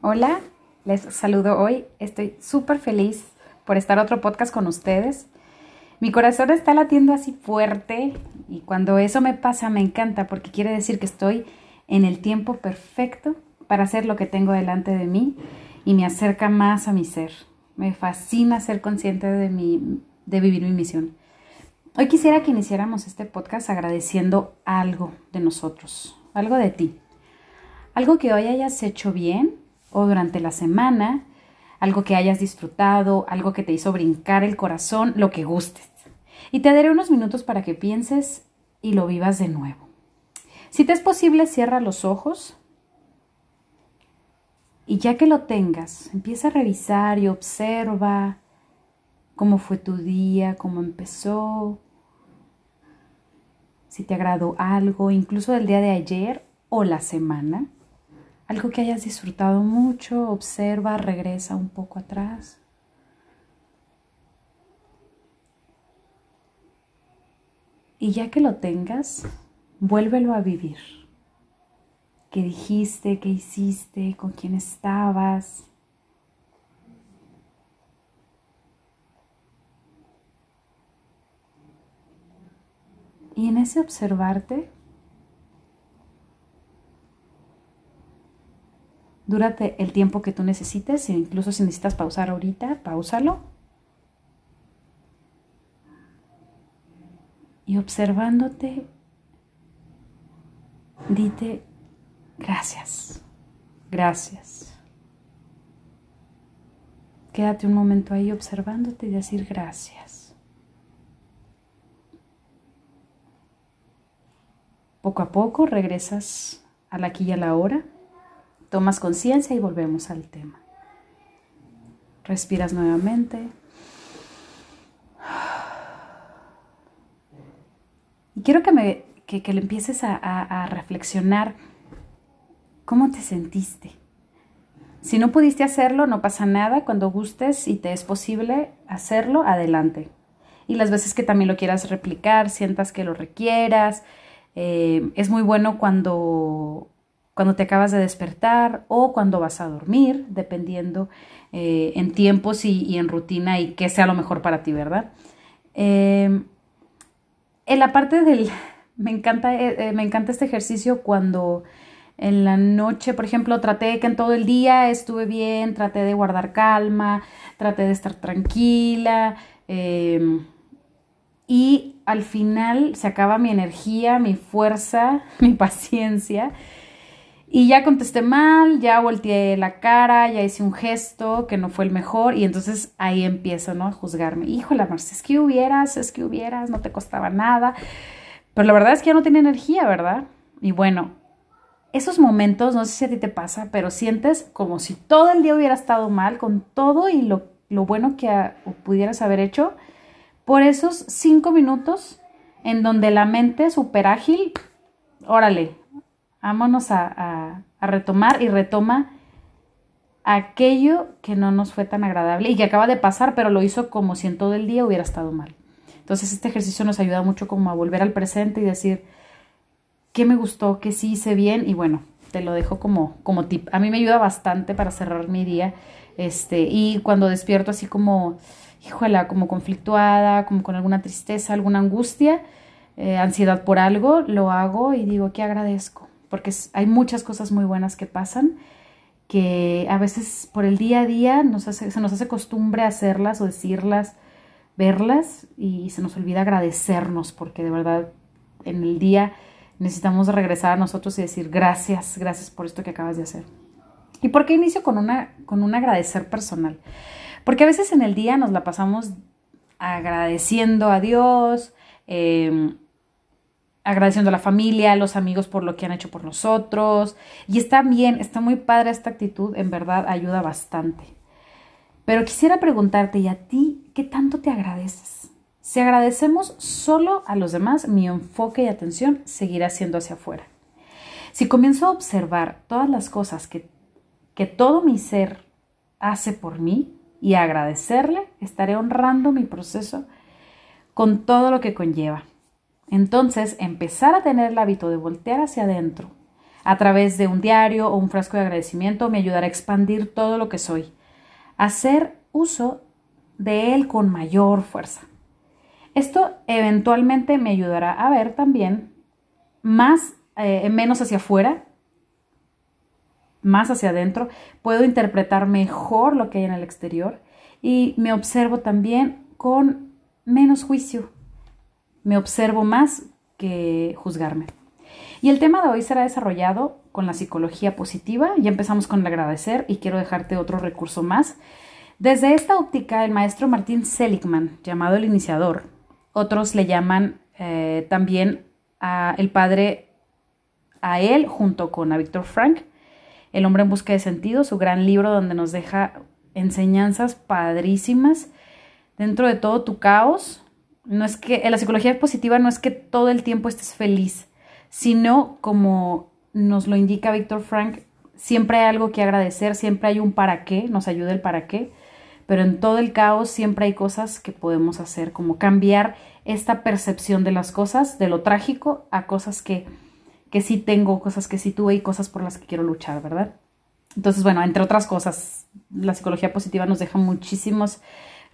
Hola, les saludo hoy. Estoy súper feliz por estar otro podcast con ustedes. Mi corazón está latiendo así fuerte y cuando eso me pasa me encanta porque quiere decir que estoy en el tiempo perfecto para hacer lo que tengo delante de mí y me acerca más a mi ser. Me fascina ser consciente de, mi, de vivir mi misión. Hoy quisiera que iniciáramos este podcast agradeciendo algo de nosotros, algo de ti. Algo que hoy hayas hecho bien o durante la semana, algo que hayas disfrutado, algo que te hizo brincar el corazón, lo que gustes. Y te daré unos minutos para que pienses y lo vivas de nuevo. Si te es posible, cierra los ojos y ya que lo tengas, empieza a revisar y observa cómo fue tu día, cómo empezó, si te agradó algo, incluso del día de ayer o la semana. Algo que hayas disfrutado mucho, observa, regresa un poco atrás. Y ya que lo tengas, vuélvelo a vivir. ¿Qué dijiste? ¿Qué hiciste? ¿Con quién estabas? Y en ese observarte, Dúrate el tiempo que tú necesites, incluso si necesitas pausar ahorita, pausalo. Y observándote, dite gracias, gracias. Quédate un momento ahí observándote y decir gracias. Poco a poco regresas al aquí y a la hora. Tomas conciencia y volvemos al tema. Respiras nuevamente. Y quiero que, me, que, le empieces a, a reflexionar cómo te sentiste. Si no pudiste hacerlo, no pasa nada. Cuando gustes y te es posible hacerlo, adelante. Y las veces que también lo quieras replicar, sientas que lo requieras. Eh, es muy bueno cuando cuando te acabas de despertar o cuando vas a dormir, dependiendo eh, en tiempos y, en rutina y qué sea lo mejor para ti, ¿verdad? Em, en la parte del... Me encanta, eh, eh, me encanta este ejercicio cuando en la noche, por ejemplo, traté que en todo el día estuve bien, traté de guardar calma, traté de estar tranquila em, y al final se acaba mi energía, mi fuerza, mi paciencia y ya contesté mal, ya volteé la cara, ya hice un gesto que no fue el mejor y entonces ahí empiezo, ¿no? A juzgarme. Híjole, Marcia, es que hubieras, es que hubieras, no te costaba nada. Pero la verdad es que ya no tenía energía, ¿verdad? Y bueno, esos momentos, no sé si a ti te pasa, pero sientes como si todo el día hubiera estado mal con todo y lo, lo bueno que pudieras haber hecho por esos cinco minutos en donde la mente súper ágil, órale, Vámonos a, retomar y retoma aquello que no nos fue tan agradable y que acaba de pasar, pero lo hizo como si en todo el día hubiera estado mal. Entonces este ejercicio nos ayuda mucho como a volver al presente y decir qué me gustó, qué sí hice bien y bueno, te lo dejo como, como tip. A mí me ayuda bastante para cerrar mi día este, y cuando despierto así como, híjole, como conflictuada, como con alguna tristeza, alguna angustia, eh, ansiedad por algo, lo hago y digo que agradezco porque hay muchas cosas muy buenas que pasan que a veces por el día a día se nos hace costumbre hacerlas o decirlas, verlas y se nos olvida agradecernos porque de verdad en el día necesitamos regresar a nosotros y decir gracias, gracias por esto que acabas de hacer. ¿Y por qué inicio con, una, con un agradecer personal? Porque a veces en el día nos la pasamos agradeciendo a Dios, eh, agradeciendo a la familia, a los amigos por lo que han hecho por nosotros. Y está bien, está muy padre esta actitud, en verdad ayuda bastante. Pero quisiera preguntarte, ¿y a ti qué tanto te agradeces? Si agradecemos solo a los demás, mi enfoque y atención seguirá siendo hacia afuera. Si comienzo a observar todas las cosas que, que todo mi ser hace por mí y agradecerle, estaré honrando mi proceso con todo lo que conlleva. Entonces, empezar a tener el hábito de voltear hacia adentro, A través de un diario o un frasco de agradecimiento me ayudará a expandir todo lo que soy. Hacer uso de él con mayor fuerza. Esto eventualmente me ayudará a ver también más, eh, menos hacia afuera, más hacia adentro. Puedo interpretar mejor lo que hay en el exterior y me observo también con menos juicio. Me observo más que juzgarme. Y el tema de hoy será desarrollado con la psicología positiva. Ya empezamos con el agradecer y quiero dejarte otro recurso más. Desde esta óptica, el maestro Martín Seligman, llamado el iniciador, otros le llaman eh, también a el padre a él junto con a Víctor Frank, El hombre en busca de sentido, su gran libro donde nos deja enseñanzas padrísimas dentro de todo tu caos. No es que en la psicología positiva no es que todo el tiempo estés feliz, sino como nos lo indica Víctor Frank, siempre hay algo que agradecer, siempre hay un para qué, nos ayuda el para qué, pero en todo el caos siempre hay cosas que podemos hacer, como cambiar esta percepción de las cosas, de lo trágico, a cosas que, que sí tengo, cosas que sí tuve y cosas por las que quiero luchar, ¿verdad? Entonces, bueno, entre otras cosas, la psicología positiva nos deja muchísimos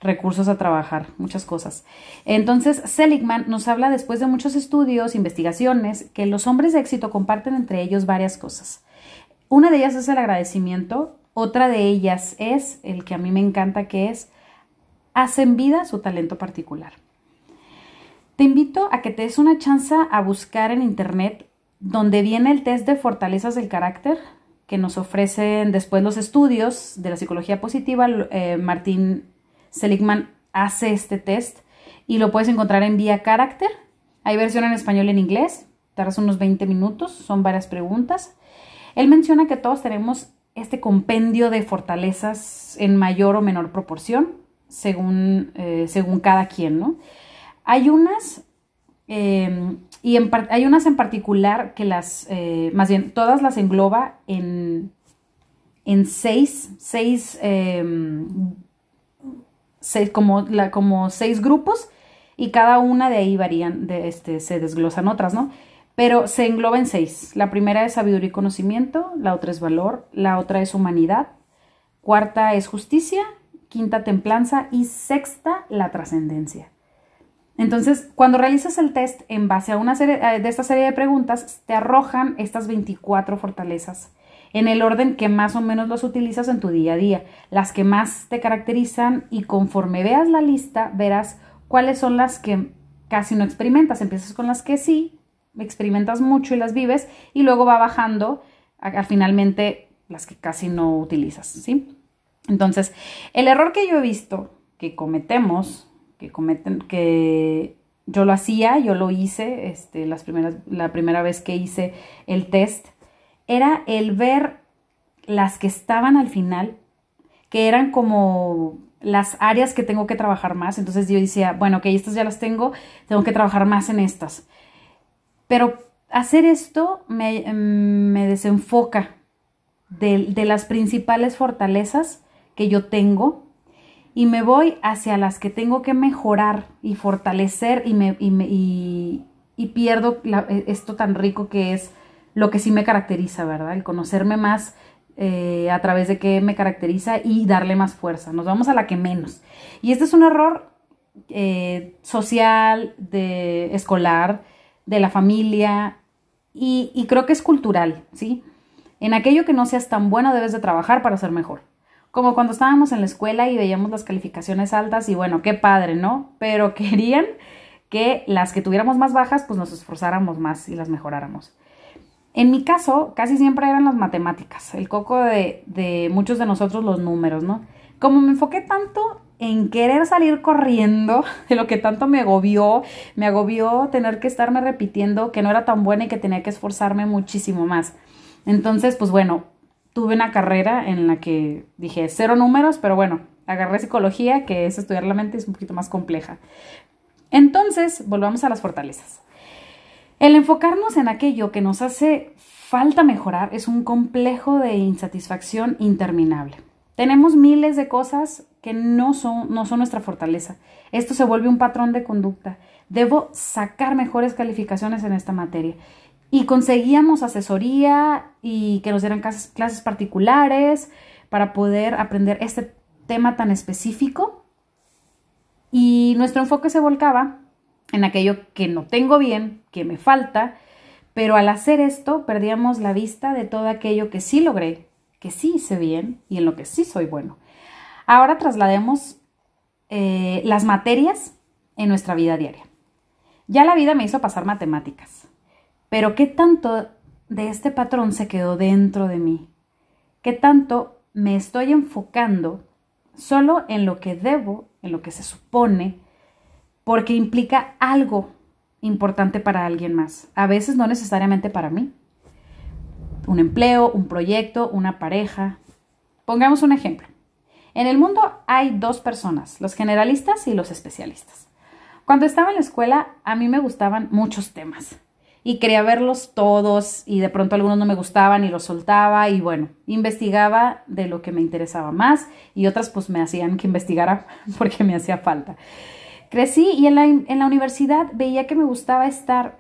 recursos a trabajar, muchas cosas. Entonces, Seligman nos habla después de muchos estudios, investigaciones, que los hombres de éxito comparten entre ellos varias cosas. Una de ellas es el agradecimiento, otra de ellas es el que a mí me encanta, que es hacen vida su talento particular. Te invito a que te des una chance a buscar en internet donde viene el test de fortalezas del carácter que nos ofrecen después los estudios de la psicología positiva. Eh, Martín Seligman hace este test y lo puedes encontrar en Vía Carácter. Hay versión en español y en inglés. Tardas unos 20 minutos, son varias preguntas. Él menciona que todos tenemos este compendio de fortalezas en mayor o menor proporción, según, eh, según cada quien, ¿no? Hay unas, em, y hay unas en particular que las, eh, más bien, todas las engloba en, en seis, seis em, como, como seis grupos y cada una de ahí varían, de este, se desglosan otras, ¿no? Pero se engloba en seis. La primera es sabiduría y conocimiento, la otra es valor, la otra es humanidad, cuarta es justicia, quinta templanza y sexta la trascendencia. Entonces, cuando realizas el test en base a una serie eh, de esta serie de preguntas, te arrojan estas 24 fortalezas en el orden que más o menos los utilizas en tu día a día, las que más te caracterizan y conforme veas la lista verás cuáles son las que casi no experimentas. Empiezas con las que sí, experimentas mucho y las vives y luego va bajando a, finalmente las que casi no utilizas, ¿sí? Entonces, el error que yo he visto que cometemos, que cometen, que yo lo hacía, yo lo hice, este, las primeras, la primera vez que hice el test, era el ver las que estaban al final, que eran como las áreas que tengo que trabajar más. Entonces yo decía, bueno, que estas ya las tengo, tengo que trabajar más en estas. Pero hacer esto me, me desenfoca de, de, las principales fortalezas que yo tengo y me voy hacia las que tengo que mejorar y fortalecer y, me, y, me, y, y pierdo esto tan rico que es lo que sí me caracteriza, ¿verdad? El conocerme más eh, a través de qué me caracteriza y darle más fuerza. Nos vamos a la que menos. Y este es un error eh, social, de escolar, de la familia y, y creo que es cultural, ¿sí? En aquello que no seas tan bueno debes de trabajar para ser mejor. Como cuando estábamos en la escuela y veíamos las calificaciones altas y bueno, qué padre, ¿no? Pero querían que las que tuviéramos más bajas pues nos esforzáramos más y las mejoráramos. En mi caso, casi siempre eran las matemáticas, el coco de, muchos de nosotros los números, ¿no? Como me enfoqué tanto en querer salir corriendo, de lo que tanto me agobió, me agobió tener que estarme repitiendo que no era tan buena y que tenía que esforzarme muchísimo más. Entonces, pues bueno, tuve una carrera en la que dije cero números, pero bueno, agarré psicología, que es estudiar la mente, es un poquito más compleja. Entonces, volvamos a las fortalezas. El enfocarnos en aquello que nos hace falta mejorar es un complejo de insatisfacción interminable. Tenemos miles de cosas que no son, no son nuestra fortaleza. Esto se vuelve un patrón de conducta. Debo sacar mejores calificaciones en esta materia. y conseguíamos asesoría y que nos dieran clases, clases particulares para poder aprender este tema tan específico. Y nuestro enfoque se volcaba en aquello que no tengo bien, que me falta, pero al hacer esto perdíamos la vista de todo aquello que sí logré, que sí hice bien y en lo que sí soy bueno. Ahora traslademos eh, las materias en nuestra vida diaria. Ya la vida me hizo pasar matemáticas, pero ¿qué tanto de este patrón se quedó dentro de mí? ¿Qué tanto me estoy enfocando solo en lo que debo, en lo que se supone, porque implica algo importante para alguien más, a veces no necesariamente para mí. Un empleo, un proyecto, una pareja. Pongamos un ejemplo. En el mundo hay dos personas, los generalistas y los especialistas. Cuando estaba en la escuela, a mí me gustaban muchos temas y quería verlos todos y de pronto algunos no me gustaban y los soltaba y bueno, investigaba de lo que me interesaba más y otras pues me hacían que investigara porque me hacía falta. Crecí y en la, en la universidad veía que me gustaba estar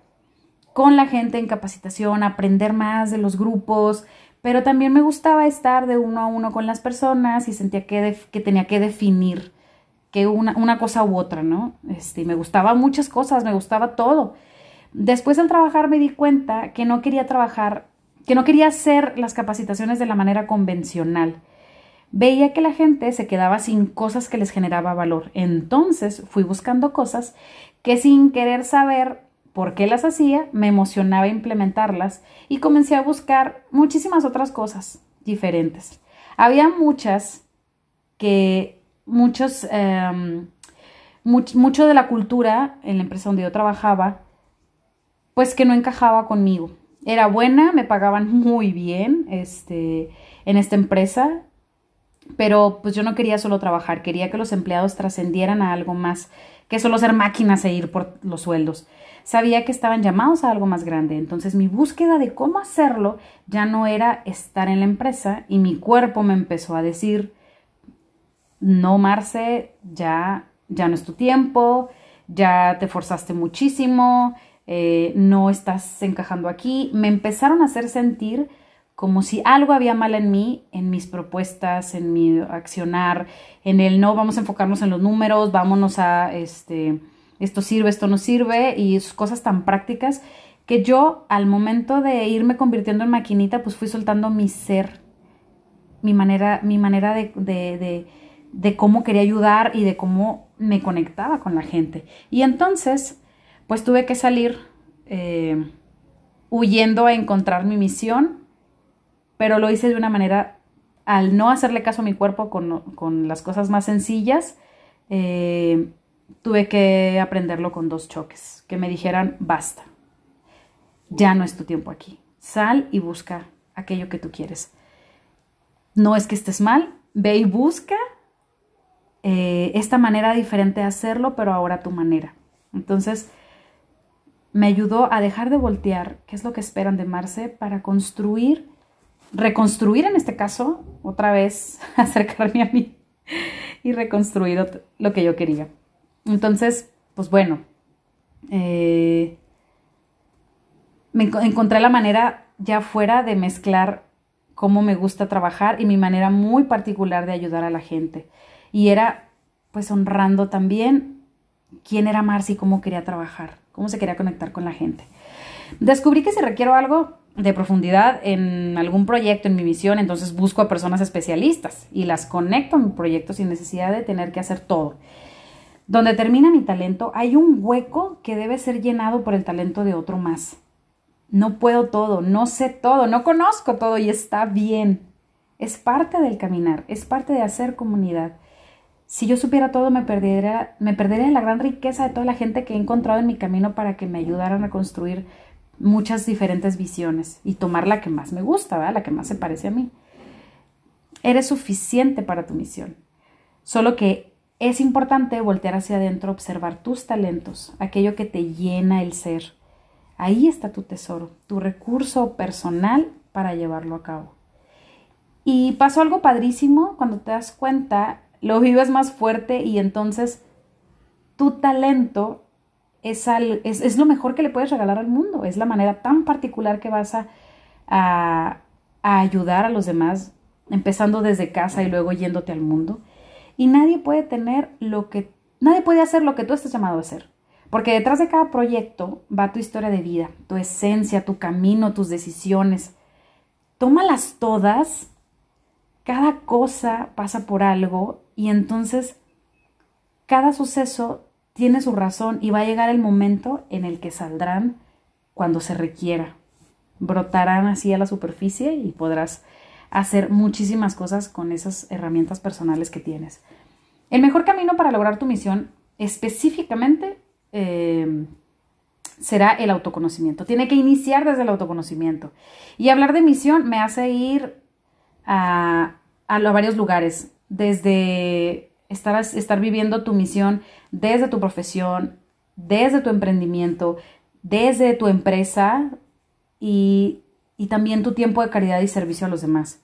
con la gente en capacitación, aprender más de los grupos, pero también me gustaba estar de uno a uno con las personas y sentía que, que tenía que definir que una, una, cosa u otra, ¿no? Este, me gustaba muchas cosas, me gustaba todo. Después al trabajar me di cuenta que no quería trabajar, que no quería hacer las capacitaciones de la manera convencional veía que la gente se quedaba sin cosas que les generaba valor. Entonces fui buscando cosas que sin querer saber por qué las hacía, me emocionaba implementarlas y comencé a buscar muchísimas otras cosas diferentes. Había muchas que muchos, em, mucho de la cultura en la empresa donde yo trabajaba, pues que no encajaba conmigo. Era buena, me pagaban muy bien este, en esta empresa, pero pues yo no quería solo trabajar, quería que los empleados trascendieran a algo más que solo ser máquinas e ir por los sueldos. Sabía que estaban llamados a algo más grande, entonces mi búsqueda de cómo hacerlo ya no era estar en la empresa y mi cuerpo me empezó a decir, no, Marce, ya, ya no es tu tiempo, ya te forzaste muchísimo, eh, no estás encajando aquí. Me empezaron a hacer sentir como si algo había mal en mí, en mis propuestas, en mi accionar, en el no, vamos a enfocarnos en los números, vámonos a este, esto sirve, esto no sirve, y cosas tan prácticas que yo al momento de irme convirtiendo en maquinita, pues fui soltando mi ser, mi manera, mi manera de, de, de, cómo quería ayudar y de cómo me conectaba con la gente. Y entonces, pues tuve que salir eh, huyendo a encontrar mi misión pero lo hice de una manera, al no hacerle caso a mi cuerpo con, las cosas más sencillas, eh, tuve que aprenderlo con dos choques, que me dijeran, basta, ya no es tu tiempo aquí, sal y busca aquello que tú quieres. No es que estés mal, ve y busca eh, esta manera diferente de hacerlo, pero ahora tu manera. Entonces, me ayudó a dejar de voltear, qué es lo que esperan de Marce, para construir reconstruir en este caso, otra vez acercarme a mí y reconstruir lo que yo quería. Entonces, pues bueno, eh, me encontré la manera ya fuera de mezclar cómo me gusta trabajar y mi manera muy particular de ayudar a la gente. Y era pues honrando también quién era Marcy cómo quería trabajar, cómo se quería conectar con la gente. Descubrí que si requiero algo, de profundidad en algún proyecto, en mi misión, entonces busco a personas especialistas y las conecto a mi proyecto sin necesidad de tener que hacer todo. Donde termina mi talento, hay un hueco que debe ser llenado por el talento de otro más. No puedo todo, no sé todo, no conozco todo y está bien. Es parte del caminar, es parte de hacer comunidad. Si yo supiera todo, me perdería, me perdería la gran riqueza de toda la gente que he encontrado en mi camino para que me ayudaran a construir muchas diferentes visiones y tomar la que más me gusta, la que más se parece a mí. Eres suficiente para tu misión. Solo que es importante voltear hacia adentro, observar tus talentos, aquello que te llena el ser. Ahí está tu tesoro, tu recurso personal para llevarlo a cabo. Y pasó algo padrísimo cuando te das cuenta, lo vives más fuerte y entonces tu talento es, es, lo mejor que le puedes regalar al mundo, es la manera tan particular que vas a, a, a ayudar a los demás, empezando desde casa y luego yéndote al mundo. Y nadie puede tener lo que, nadie puede hacer lo que tú estás llamado a hacer. Porque detrás de cada proyecto va tu historia de vida, tu esencia, tu camino, tus decisiones. Tómalas todas, cada cosa pasa por algo y entonces cada suceso tiene su razón y va a llegar el momento en el que saldrán cuando se requiera. Brotarán así a la superficie y podrás hacer muchísimas cosas con esas herramientas personales que tienes. El mejor camino para lograr tu misión específicamente eh, será el autoconocimiento. Tiene que iniciar desde el autoconocimiento. Y hablar de misión me hace ir a, a, varios lugares, desde estar, estar viviendo tu misión desde tu profesión, desde tu emprendimiento, desde tu empresa y, y también tu tiempo de caridad y servicio a los demás.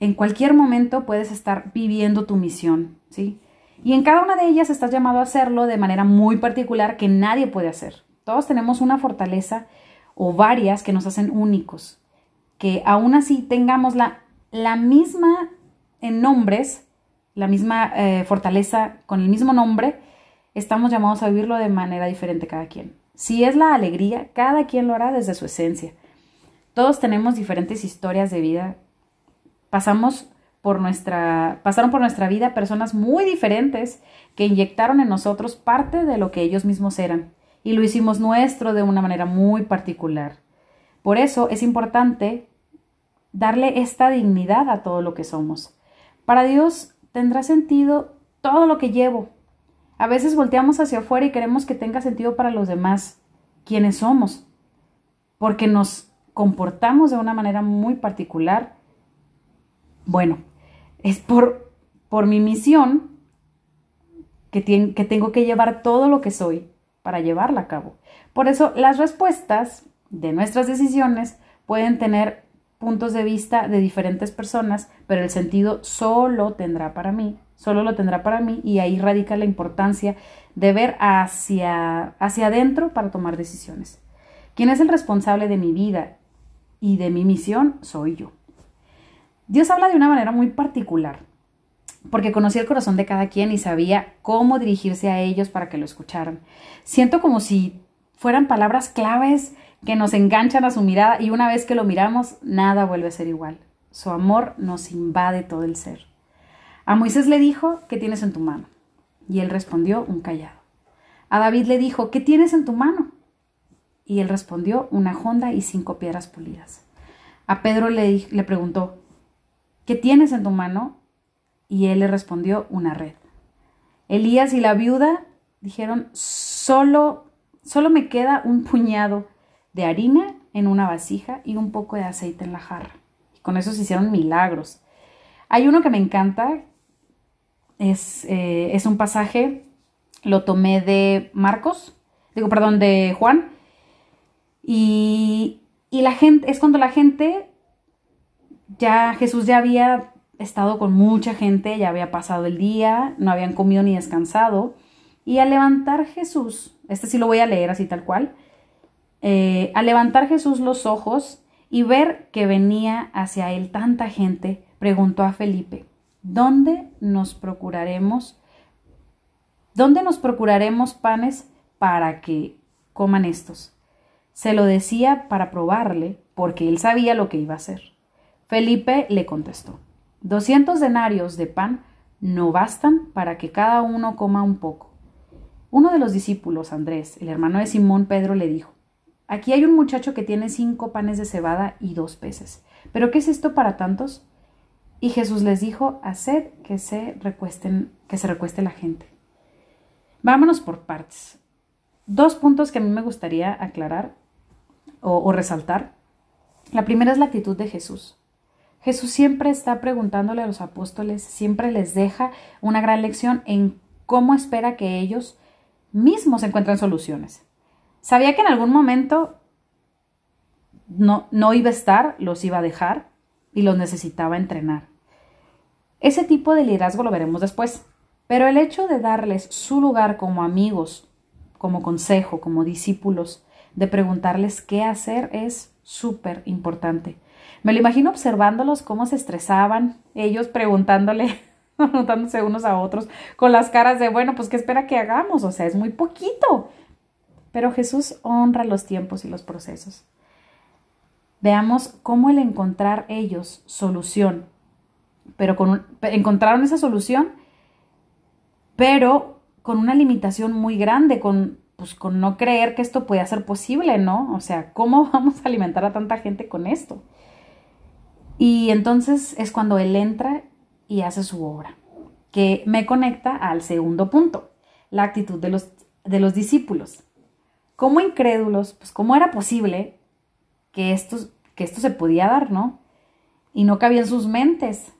En cualquier momento puedes estar viviendo tu misión, ¿sí? Y en cada una de ellas estás llamado a hacerlo de manera muy particular que nadie puede hacer. Todos tenemos una fortaleza o varias que nos hacen únicos. Que aún así tengamos la, la misma en nombres, la misma eh, fortaleza con el mismo nombre, estamos llamados a vivirlo de manera diferente cada quien. Si es la alegría, cada quien lo hará desde su esencia. Todos tenemos diferentes historias de vida pasamos por nuestra, pasaron por nuestra vida personas muy diferentes que inyectaron en nosotros parte de lo que ellos mismos eran y lo hicimos nuestro de una manera muy particular. Por eso es importante darle esta dignidad a todo lo que somos. Para Dios tendrá sentido todo lo que llevo. A veces volteamos hacia afuera y queremos que tenga sentido para los demás, quienes somos, porque nos comportamos de una manera muy particular bueno, es por, por mi misión que, que tengo que llevar todo lo que soy para llevarla a cabo. Por eso las respuestas de nuestras decisiones pueden tener puntos de vista de diferentes personas, pero el sentido solo tendrá para mí, solo lo tendrá para mí y ahí radica la importancia de ver hacia, hacia adentro para tomar decisiones. ¿Quién es el responsable de mi vida y de mi misión? Soy yo. Dios habla de una manera muy particular, porque conocía el corazón de cada quien y sabía cómo dirigirse a ellos para que lo escucharan. Siento como si fueran palabras claves que nos enganchan a su mirada y una vez que lo miramos, nada vuelve a ser igual. Su amor nos invade todo el ser. A Moisés le dijo, ¿qué tienes en tu mano? Y él respondió, un callado. A David le dijo, ¿qué tienes en tu mano? Y él respondió, una honda y cinco piedras pulidas. A Pedro le, le preguntó, ¿qué tienes en tu mano? Y él le respondió, una red. Elías y la viuda dijeron, solo, solo me queda un puñado de harina en una vasija y un poco de aceite en la jarra. Y con eso se hicieron milagros. Hay uno que me encanta, es, eh, es un pasaje, lo tomé de Marcos, digo, perdón, de Juan, y, y la gente, es cuando la gente ya Jesús ya había estado con mucha gente, ya había pasado el día, no habían comido ni descansado. Y al levantar Jesús, este sí lo voy a leer así tal cual, eh, al levantar Jesús los ojos y ver que venía hacia él tanta gente, preguntó a Felipe, ¿dónde nos procuraremos? ¿Dónde nos procuraremos panes para que coman estos? Se lo decía para probarle, porque él sabía lo que iba a hacer. Felipe le contestó, doscientos denarios de pan no bastan para que cada uno coma un poco. Uno de los discípulos, Andrés, el hermano de Simón Pedro, le dijo, Aquí hay un muchacho que tiene cinco panes de cebada y dos peces. ¿Pero qué es esto para tantos? Y Jesús les dijo, haced que se recuesten, que se recueste la gente. Vámonos por partes. Dos puntos que a mí me gustaría aclarar o, o resaltar. La primera es la actitud de Jesús. Jesús siempre está preguntándole a los apóstoles, siempre les deja una gran lección en cómo espera que ellos mismos encuentren soluciones. Sabía que en algún momento no, no iba a estar, los iba a dejar y los necesitaba entrenar. Ese tipo de liderazgo lo veremos después, pero el hecho de darles su lugar como amigos, como consejo, como discípulos, de preguntarles qué hacer es súper importante. Me lo imagino observándolos cómo se estresaban, ellos preguntándole, preguntándose unos a otros, con las caras de, bueno, pues qué espera que hagamos, o sea, es muy poquito. Pero Jesús honra los tiempos y los procesos. Veamos cómo el encontrar ellos solución, pero con encontraron esa solución, pero con una limitación muy grande, con pues con no creer que esto pueda ser posible, ¿no? O sea, ¿cómo vamos a alimentar a tanta gente con esto? Y entonces es cuando él entra y hace su obra, que me conecta al segundo punto, la actitud de los, de los discípulos. Como incrédulos, pues cómo era posible que esto, que esto se podía dar, ¿no? Y no cabía en sus mentes.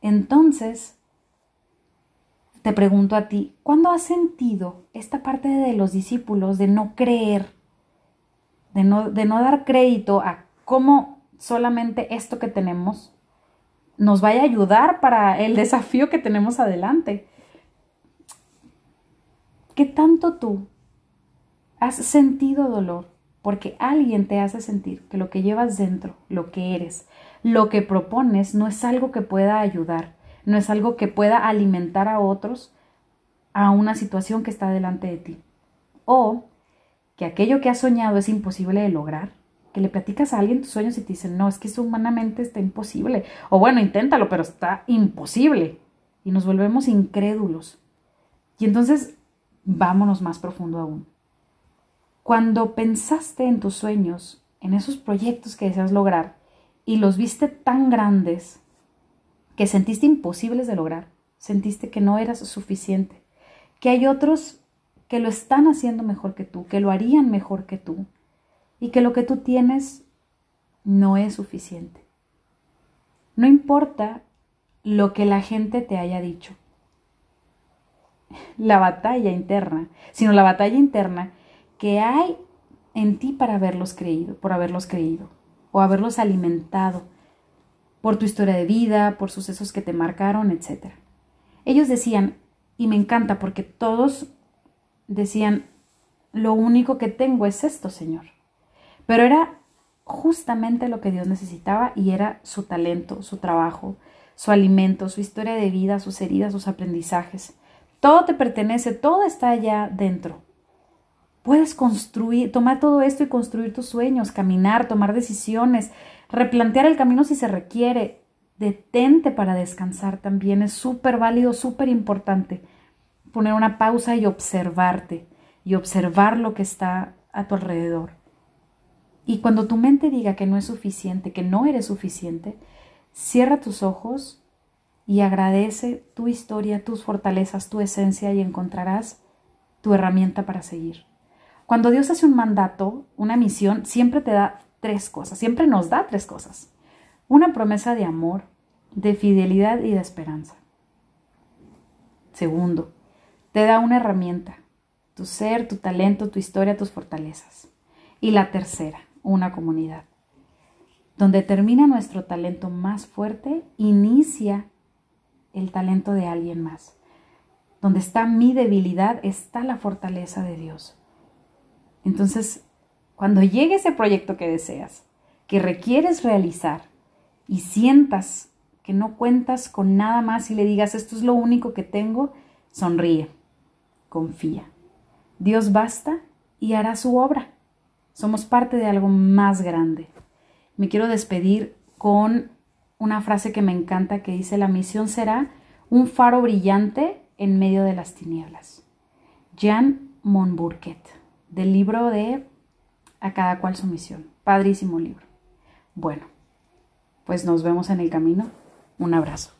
Entonces, te pregunto a ti, ¿cuándo has sentido esta parte de los discípulos de no creer, de no, de no dar crédito a cómo solamente esto que tenemos nos vaya a ayudar para el desafío que tenemos adelante? ¿Qué tanto tú has sentido dolor porque alguien te hace sentir que lo que llevas dentro, lo que eres, lo que propones no es algo que pueda ayudar? no es algo que pueda alimentar a otros a una situación que está delante de ti. O que aquello que has soñado es imposible de lograr, que le platicas a alguien tus sueños y te dicen, no, es que eso humanamente está imposible. O bueno, inténtalo, pero está imposible. Y nos volvemos incrédulos. Y entonces, vámonos más profundo aún. Cuando pensaste en tus sueños, en esos proyectos que deseas lograr, y los viste tan grandes, que sentiste imposibles de lograr, sentiste que no eras suficiente, que hay otros que lo están haciendo mejor que tú, que lo harían mejor que tú, y que lo que tú tienes no es suficiente. No importa lo que la gente te haya dicho, la batalla interna, sino la batalla interna que hay en ti para haberlos creído, por haberlos creído, o haberlos alimentado, por tu historia de vida, por sucesos que te marcaron, etc. Ellos decían, y me encanta porque todos decían, lo único que tengo es esto, Señor. Pero era justamente lo que Dios necesitaba y era su talento, su trabajo, su alimento, su historia de vida, sus heridas, sus aprendizajes. Todo te pertenece, todo está allá dentro. Puedes construir, tomar todo esto y construir tus sueños, caminar, tomar decisiones, replantear el camino si se requiere, detente para descansar también, es súper válido, súper importante. Poner una pausa y observarte y observar lo que está a tu alrededor. Y cuando tu mente diga que no es suficiente, que no eres suficiente, cierra tus ojos y agradece tu historia, tus fortalezas, tu esencia y encontrarás tu herramienta para seguir. Cuando Dios hace un mandato, una misión, siempre te da tres cosas, siempre nos da tres cosas. Una promesa de amor, de fidelidad y de esperanza. Segundo, te da una herramienta, tu ser, tu talento, tu historia, tus fortalezas. Y la tercera, una comunidad. Donde termina nuestro talento más fuerte, inicia el talento de alguien más. Donde está mi debilidad, está la fortaleza de Dios. Entonces, cuando llegue ese proyecto que deseas, que requieres realizar y sientas que no cuentas con nada más y le digas esto es lo único que tengo, sonríe, confía. Dios basta y hará su obra. Somos parte de algo más grande. Me quiero despedir con una frase que me encanta que dice la misión será un faro brillante en medio de las tinieblas. Jan Monburket, del libro de a cada cual su misión. Padrísimo libro. Bueno, pues nos vemos en el camino. Un abrazo.